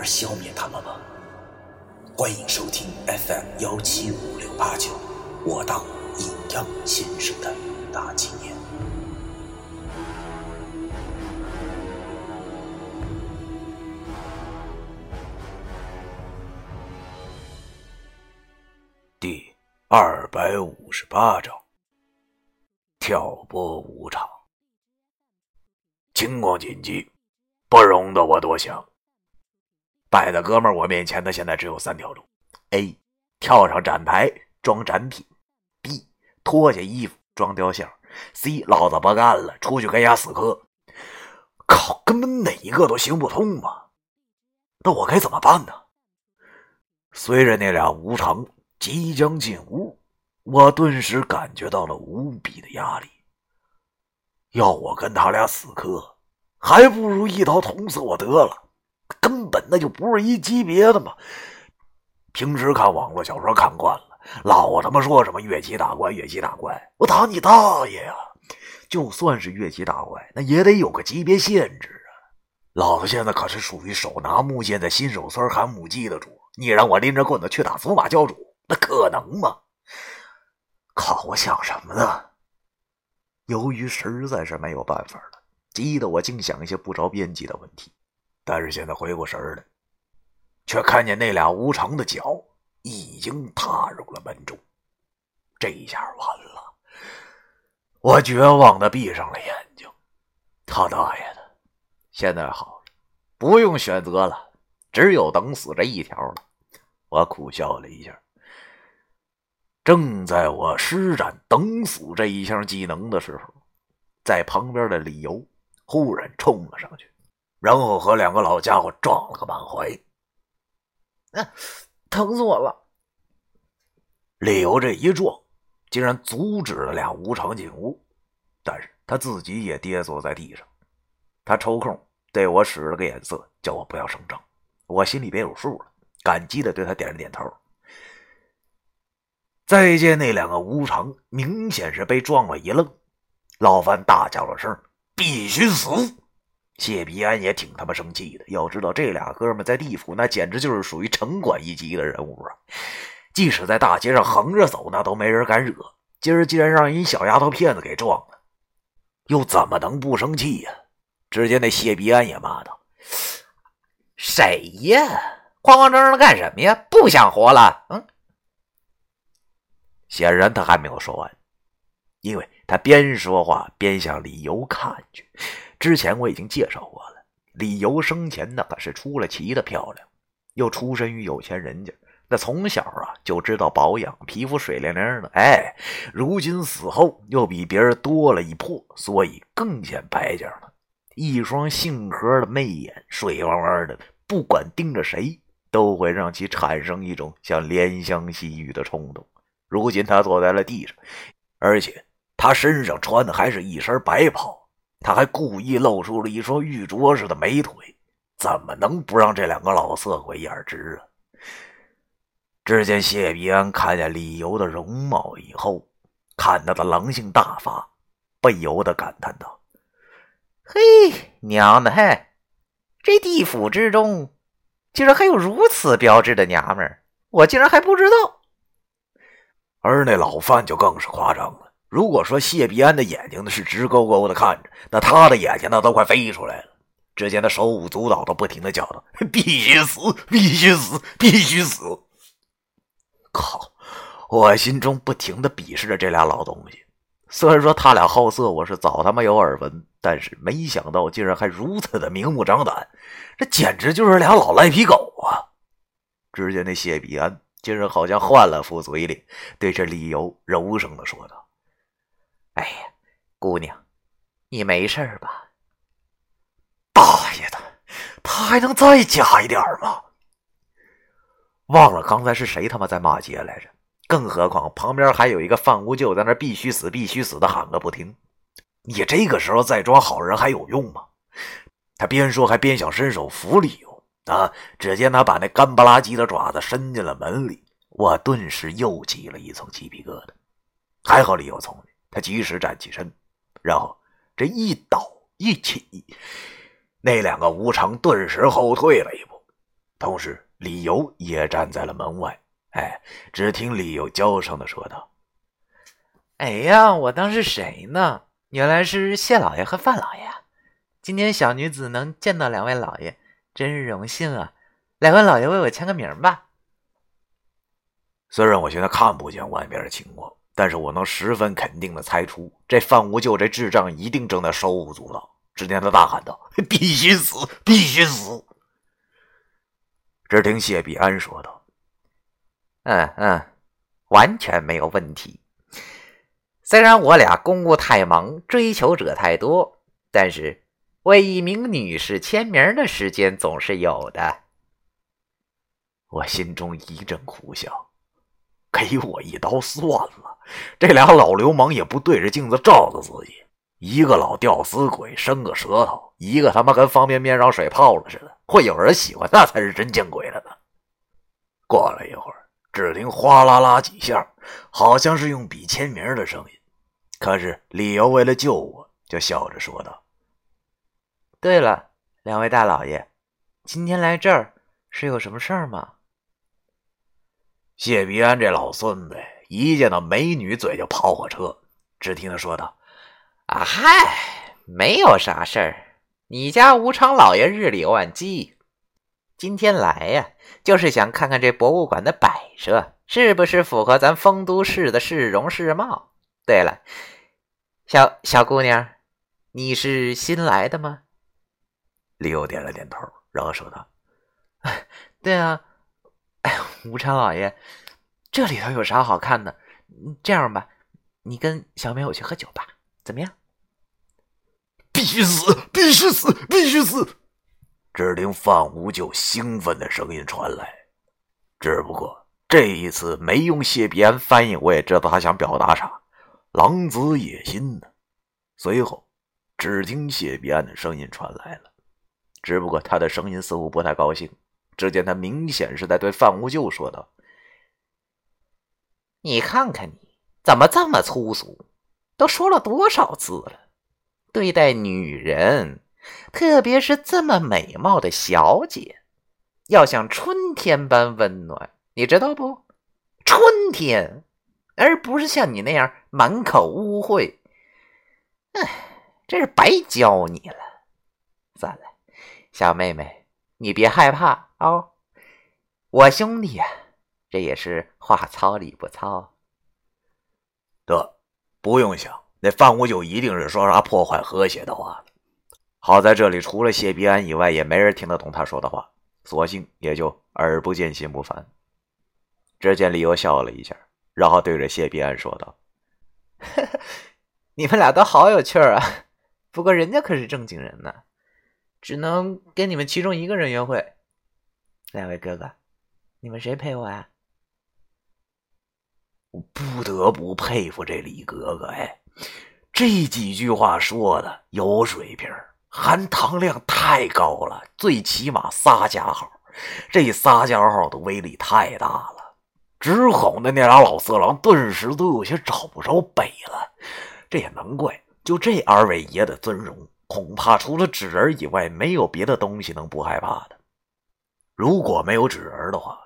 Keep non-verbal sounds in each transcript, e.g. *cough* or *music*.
而消灭他们吗？欢迎收听 FM 幺七五六八九，我当阴阳先生的大纪念。第二百五十八章：挑拨无常。情况紧急，不容得我多想。摆在哥们儿我面前的现在只有三条路：A. 跳上展台装展品；B. 脱下衣服装雕像；C. 老子不干了，出去跟伢死磕。靠，根本哪一个都行不通嘛！那我该怎么办呢？随着那俩无常即将进屋，我顿时感觉到了无比的压力。要我跟他俩死磕，还不如一刀捅死我得了，根本那就不是一级别的嘛。平时看网络小说看惯了，老他妈说什么越级打怪，越级打怪，我打你大爷呀！就算是越级打怪，那也得有个级别限制啊。老子现在可是属于手拿木剑的新手村寒母鸡的主，你让我拎着棍子去打祖玛教主，那可能吗？靠！我想什么呢？由于实在是没有办法了，急得我净想一些不着边际的问题。但是现在回过神来，却看见那俩无常的脚已经踏入了门中。这一下完了！我绝望的闭上了眼睛。他大爷的！现在好了，不用选择了，只有等死这一条了。我苦笑了一下。正在我施展等死这一项技能的时候，在旁边的李由忽然冲了上去，然后和两个老家伙撞了个满怀。啊，疼死我了！李由这一撞，竟然阻止了俩无常进屋，但是他自己也跌坐在地上。他抽空对我使了个眼色，叫我不要声张。我心里边有数了，感激的对他点了点头。再见，那两个无常明显是被撞了一愣，老范大叫了声：“必须死！”谢必安也挺他妈生气的。要知道，这俩哥们在地府那简直就是属于城管一级的人物啊！即使在大街上横着走，那都没人敢惹。今儿竟然让一小丫头片子给撞了，又怎么能不生气呀？只见那谢必安也骂道：“谁呀？慌慌张张的干什么呀？不想活了？嗯。”显然他还没有说完，因为他边说话边向李由看去。之前我已经介绍过了，李由生前那可是出了奇的漂亮，又出身于有钱人家，那从小啊就知道保养，皮肤水灵灵的。哎，如今死后又比别人多了一魄，所以更显白净了。一双杏核的媚眼，水汪汪的，不管盯着谁，都会让其产生一种想怜香惜玉的冲动。如今他坐在了地上，而且他身上穿的还是一身白袍，他还故意露出了一双玉镯似的美腿，怎么能不让这两个老色鬼眼直啊？只见谢必安看见李由的容貌以后，看他的狼性大发，不由得感叹道：“嘿，娘的嘿，这地府之中，竟然还有如此标致的娘们儿，我竟然还不知道。”而那老范就更是夸张了。如果说谢必安的眼睛呢是直勾勾的看着，那他的眼睛那都快飞出来了。只见他手舞足蹈的，不停的叫道：“ *laughs* 必须死，必须死，*laughs* 必须死！”靠！我心中不停的鄙视着这俩老东西。虽然说他俩好色，我是早他妈有耳闻，但是没想到竟然还如此的明目张胆，这简直就是俩老赖皮狗啊！只见那谢必安。竟然好像换了副嘴脸，对着李由柔声的说道：“哎呀，姑娘，你没事吧？”大爷的，他还能再假一点吗？忘了刚才是谁他妈在骂街来着？更何况旁边还有一个范无咎在那必须死、必须死的喊个不停。你这个时候再装好人还有用吗？他边说还边想伸手扶李由啊！只见他把那干不拉几的爪子伸进了门里，我顿时又起了一层鸡皮疙瘩。还好李由聪明，他及时站起身，然后这一倒一起，那两个无常顿时后退了一步，同时李由也站在了门外。哎，只听李由娇声的说道：“哎呀，我当是谁呢？原来是谢老爷和范老爷。今天小女子能见到两位老爷，真是荣幸啊！两位老爷为我签个名吧。”虽然我现在看不见外边的情况，但是我能十分肯定的猜出，这范无咎这智障一定正在手舞足蹈。只见他大喊道：“必须死！必须死！”只听谢必安说道。嗯嗯，完全没有问题。虽然我俩公务太忙，追求者太多，但是为一名女士签名的时间总是有的。我心中一阵苦笑，给我一刀算了。这俩老流氓也不对着镜子照照自己，一个老吊死鬼，伸个舌头；一个他妈跟方便面让水泡了似的，会有人喜欢，那才是真见鬼了呢。过了一会儿。只听哗啦啦几下，好像是用笔签名的声音。可是李由为了救我，就笑着说道：“对了，两位大老爷，今天来这儿是有什么事儿吗？”谢必安这老孙子一见到美女嘴就跑火车。只听他说道：“啊嗨，没有啥事儿。你家吴昌老爷日理万机。”今天来呀，就是想看看这博物馆的摆设是不是符合咱丰都市的市容市貌。对了，小小姑娘，你是新来的吗？李友点了点头，然后说道：“ *laughs* 对啊，哎，吴昌老爷，这里头有啥好看的？这样吧，你跟小美我去喝酒吧，怎么样？”必须死！必须死！必须死！只听范无咎兴奋的声音传来，只不过这一次没用谢必安翻译，我也知道他想表达啥，狼子野心呢。随后，只听谢必安的声音传来了，只不过他的声音似乎不太高兴。只见他明显是在对范无咎说道：“你看看你怎么这么粗俗？都说了多少次了，对待女人。”特别是这么美貌的小姐，要像春天般温暖，你知道不？春天，而不是像你那样满口污秽。哎，真是白教你了。算了，小妹妹，你别害怕哦。我兄弟呀，这也是话糙理不糙。得，不用想，那范无咎一定是说啥破坏和谐的话了。好在这里除了谢必安以外，也没人听得懂他说的话，索性也就耳不见心不烦。只见李由笑了一下，然后对着谢必安说道：“ *laughs* 你们俩都好有趣儿啊！不过人家可是正经人呢，只能跟你们其中一个人约会。两位哥哥，你们谁陪我呀？”我不得不佩服这李哥哥，哎，这几句话说的有水平。含糖量太高了，最起码仨加号，这仨加号的威力太大了，直哄的那俩老色狼顿时都有些找不着北了。这也难怪，就这二位爷的尊容，恐怕除了纸人以外，没有别的东西能不害怕的。如果没有纸人的话，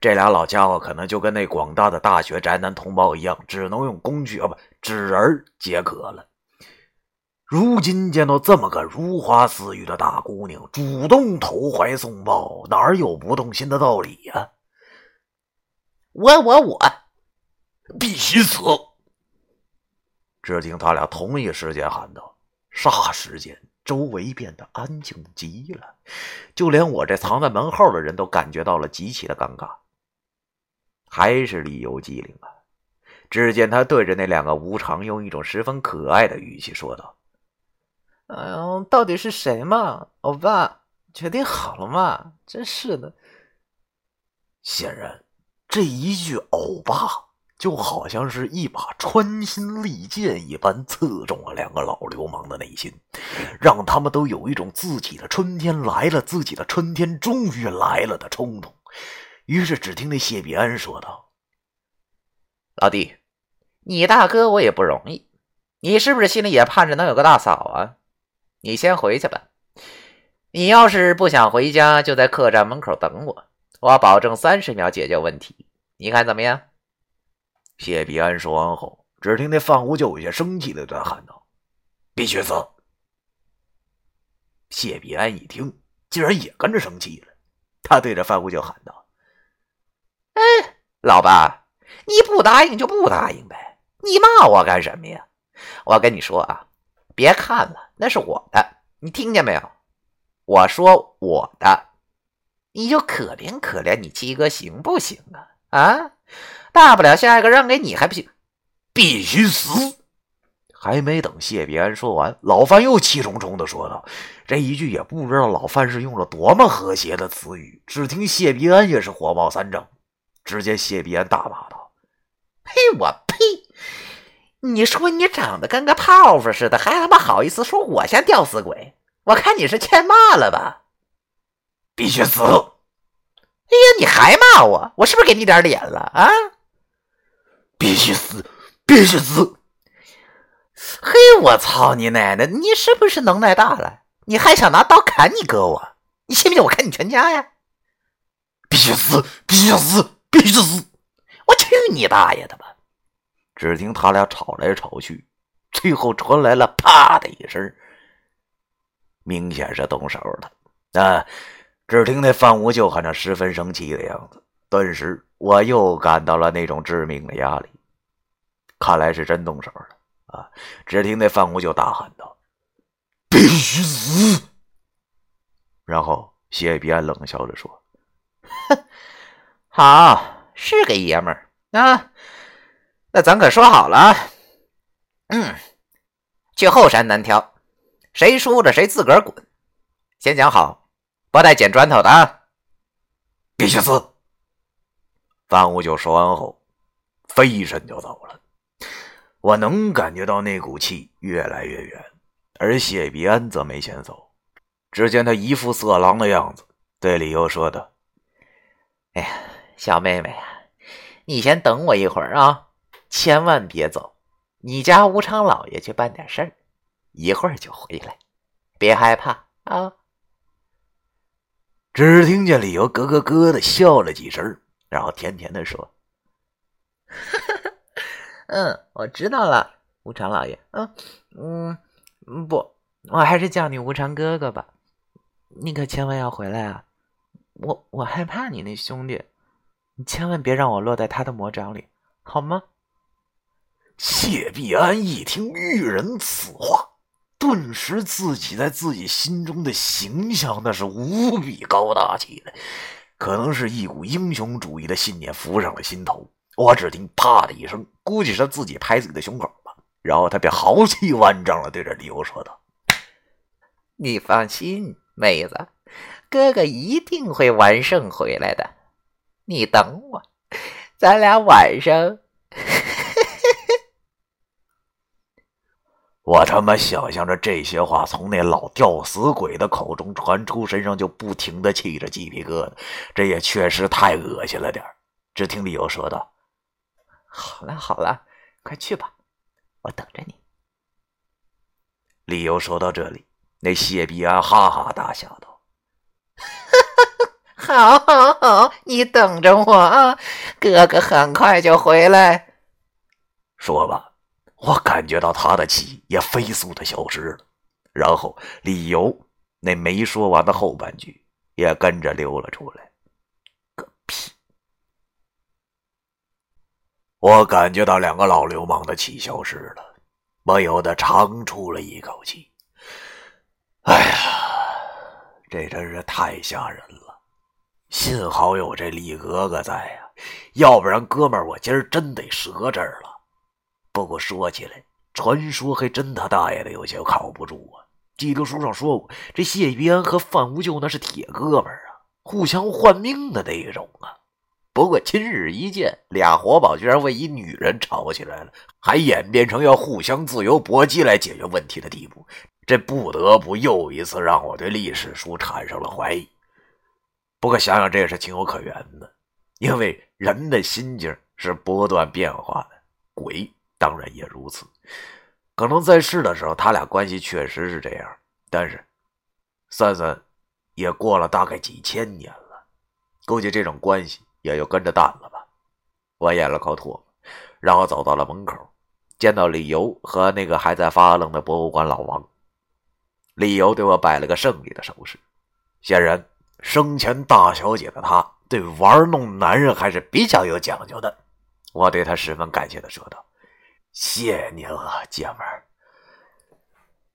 这俩老家伙可能就跟那广大的大学宅男同胞一样，只能用工具啊不纸人解渴了。如今见到这么个如花似玉的大姑娘，主动投怀送抱，哪有不动心的道理呀？我我我，必须死！只听他俩同一时间喊道，霎时间，周围变得安静极了，就连我这藏在门后的人都感觉到了极其的尴尬。还是李由机灵啊！只见他对着那两个无常，用一种十分可爱的语气说道。哎呦，到底是谁嘛？欧巴，决定好了吗？真是的。显然，这一句“欧巴”就好像是一把穿心利剑一般，刺中了两个老流氓的内心，让他们都有一种自己的春天来了，自己的春天终于来了的冲动。于是，只听那谢必安说道：“老弟，你大哥我也不容易，你是不是心里也盼着能有个大嫂啊？你先回去吧。你要是不想回家，就在客栈门口等我，我保证三十秒解决问题。你看怎么样？”谢必安说完后，只听那范无救有些生气的在喊道：“必须死！”谢必安一听，竟然也跟着生气了，他对着范无救喊道。哎，老爸，你不答应就不答应呗，你骂我干什么呀？我跟你说啊，别看了，那是我的，你听见没有？我说我的，你就可怜可怜你七哥行不行啊？啊，大不了下一个让给你还不行？必须死！还没等谢必安说完，老范又气冲冲的说道：“这一句也不知道老范是用了多么和谐的词语。”只听谢必安也是火冒三丈。只见谢必安大骂道：“呸！我呸！你说你长得跟个泡芙似的，还他妈好意思说我像吊死鬼？我看你是欠骂了吧？必须死！哎呀，你还骂我？我是不是给你点脸了啊？必须死！必须死！嘿，我操你奶奶！你是不是能耐大了？你还想拿刀砍你哥我？你信不信我砍你全家呀？必须死！必须死！”必须死！我去你大爷的吧！只听他俩吵来吵去，最后传来了“啪”的一声，明显是动手了。啊！只听那范无救看着十分生气的样子，顿时我又感到了那种致命的压力。看来是真动手了啊！只听那范无救大喊道：“必须死！”然后谢必安冷笑着说：“哼。”好，是个爷们儿啊！那咱可说好了，嗯，去后山单挑，谁输了谁自个儿滚。先讲好，不带捡砖头的啊！必须死！范无救说完后，飞身就走了。我能感觉到那股气越来越远，而谢必安则没先走。只见他一副色狼的样子，对李由说道：“哎呀。”小妹妹啊，你先等我一会儿啊，千万别走。你家无常老爷去办点事儿，一会儿就回来，别害怕啊。只听见李由咯咯咯的笑了几声，然后甜甜的说：*laughs* “嗯，我知道了，无常老爷。嗯嗯，不，我还是叫你无常哥哥吧。你可千万要回来啊！我我害怕你那兄弟。”你千万别让我落在他的魔掌里，好吗？谢必安一听玉人此话，顿时自己在自己心中的形象那是无比高大起来，可能是一股英雄主义的信念浮上了心头。我只听“啪”的一声，估计是他自己拍自己的胸口吧。然后他便豪气万丈的对着李由说道：“你放心，妹子，哥哥一定会完胜回来的。”你等我，咱俩晚上。我他妈想象着这些话从那老吊死鬼的口中传出，身上就不停的起着鸡皮疙瘩。这也确实太恶心了点只听李由说道：“好了好了，快去吧，我等着你。”李由说到这里，那谢必安哈哈大笑道。*laughs* 好，好，好，你等着我啊！哥哥很快就回来。说吧，我感觉到他的气也飞速的消失了，然后理由那没说完的后半句也跟着溜了出来。个屁！我感觉到两个老流氓的气消失了，不由得长出了一口气。哎呀，这真是太吓人了！幸好有这李格格在呀，要不然哥们儿我今儿真得折这儿了。不过说起来，传说还真他大爷的有些靠不住啊。记得书上说过，这谢必安和范无救那是铁哥们儿啊，互相换命的那种啊。不过今日一见，俩活宝居然为一女人吵起来了，还演变成要互相自由搏击来解决问题的地步，这不得不又一次让我对历史书产生了怀疑。不过想想这也是情有可原的，因为人的心境是不断变化的，鬼当然也如此。可能在世的时候，他俩关系确实是这样，但是算算，也过了大概几千年了，估计这种关系也就跟着淡了吧。我咽了口唾沫，然后走到了门口，见到李由和那个还在发愣的博物馆老王。李由对我摆了个胜利的手势，显然生前大小姐的他对玩弄男人还是比较有讲究的。我对他十分感谢的说道。谢您了，姐们儿。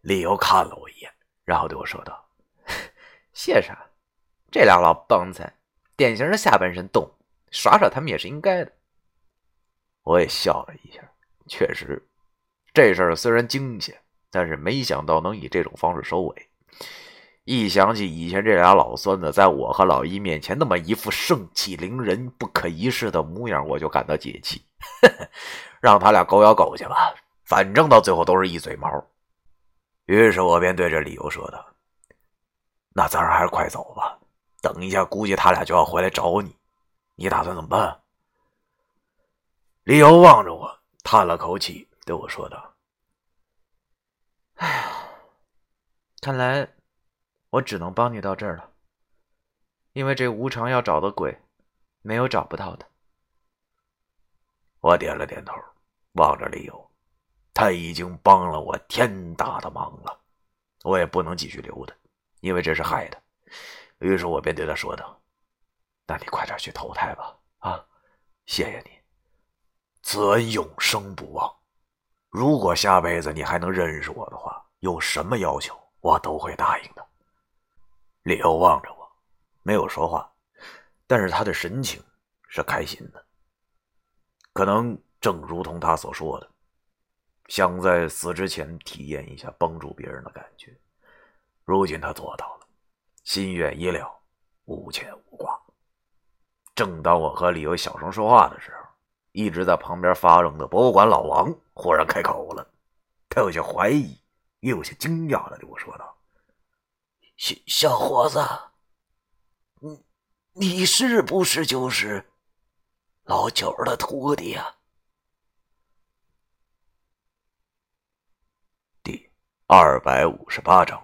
李由看了我一眼，然后对我说道：“ *laughs* 谢啥？这俩老帮菜，典型的下半身动物，耍耍他们也是应该的。”我也笑了一下，确实，这事儿虽然惊险，但是没想到能以这种方式收尾。一想起以前这俩老孙子在我和老一面前那么一副盛气凌人、不可一世的模样，我就感到解气。*laughs* 让他俩狗咬狗去吧，反正到最后都是一嘴毛。于是我便对着李由说道：“那咱还是快走吧，等一下估计他俩就要回来找你，你打算怎么办？”李由望着我，叹了口气，对我说道：“哎呀，看来我只能帮你到这儿了，因为这无常要找的鬼，没有找不到的。”我点了点头。望着李由，他已经帮了我天大的忙了，我也不能继续留他，因为这是害他。于是我便对他说道：“那你快点去投胎吧，啊，谢谢你，此恩永生不忘。如果下辈子你还能认识我的话，有什么要求我都会答应的。”李由望着我，没有说话，但是他的神情是开心的，可能。正如同他所说的，想在死之前体验一下帮助别人的感觉。如今他做到了，心愿已了，无牵无挂。正当我和李由小声说话的时候，一直在旁边发愣的博物馆老王忽然开口了，他有些怀疑，又有些惊讶的对我说道：“小小伙子，你你是不是就是老九的徒弟啊。第？”二百五十八章。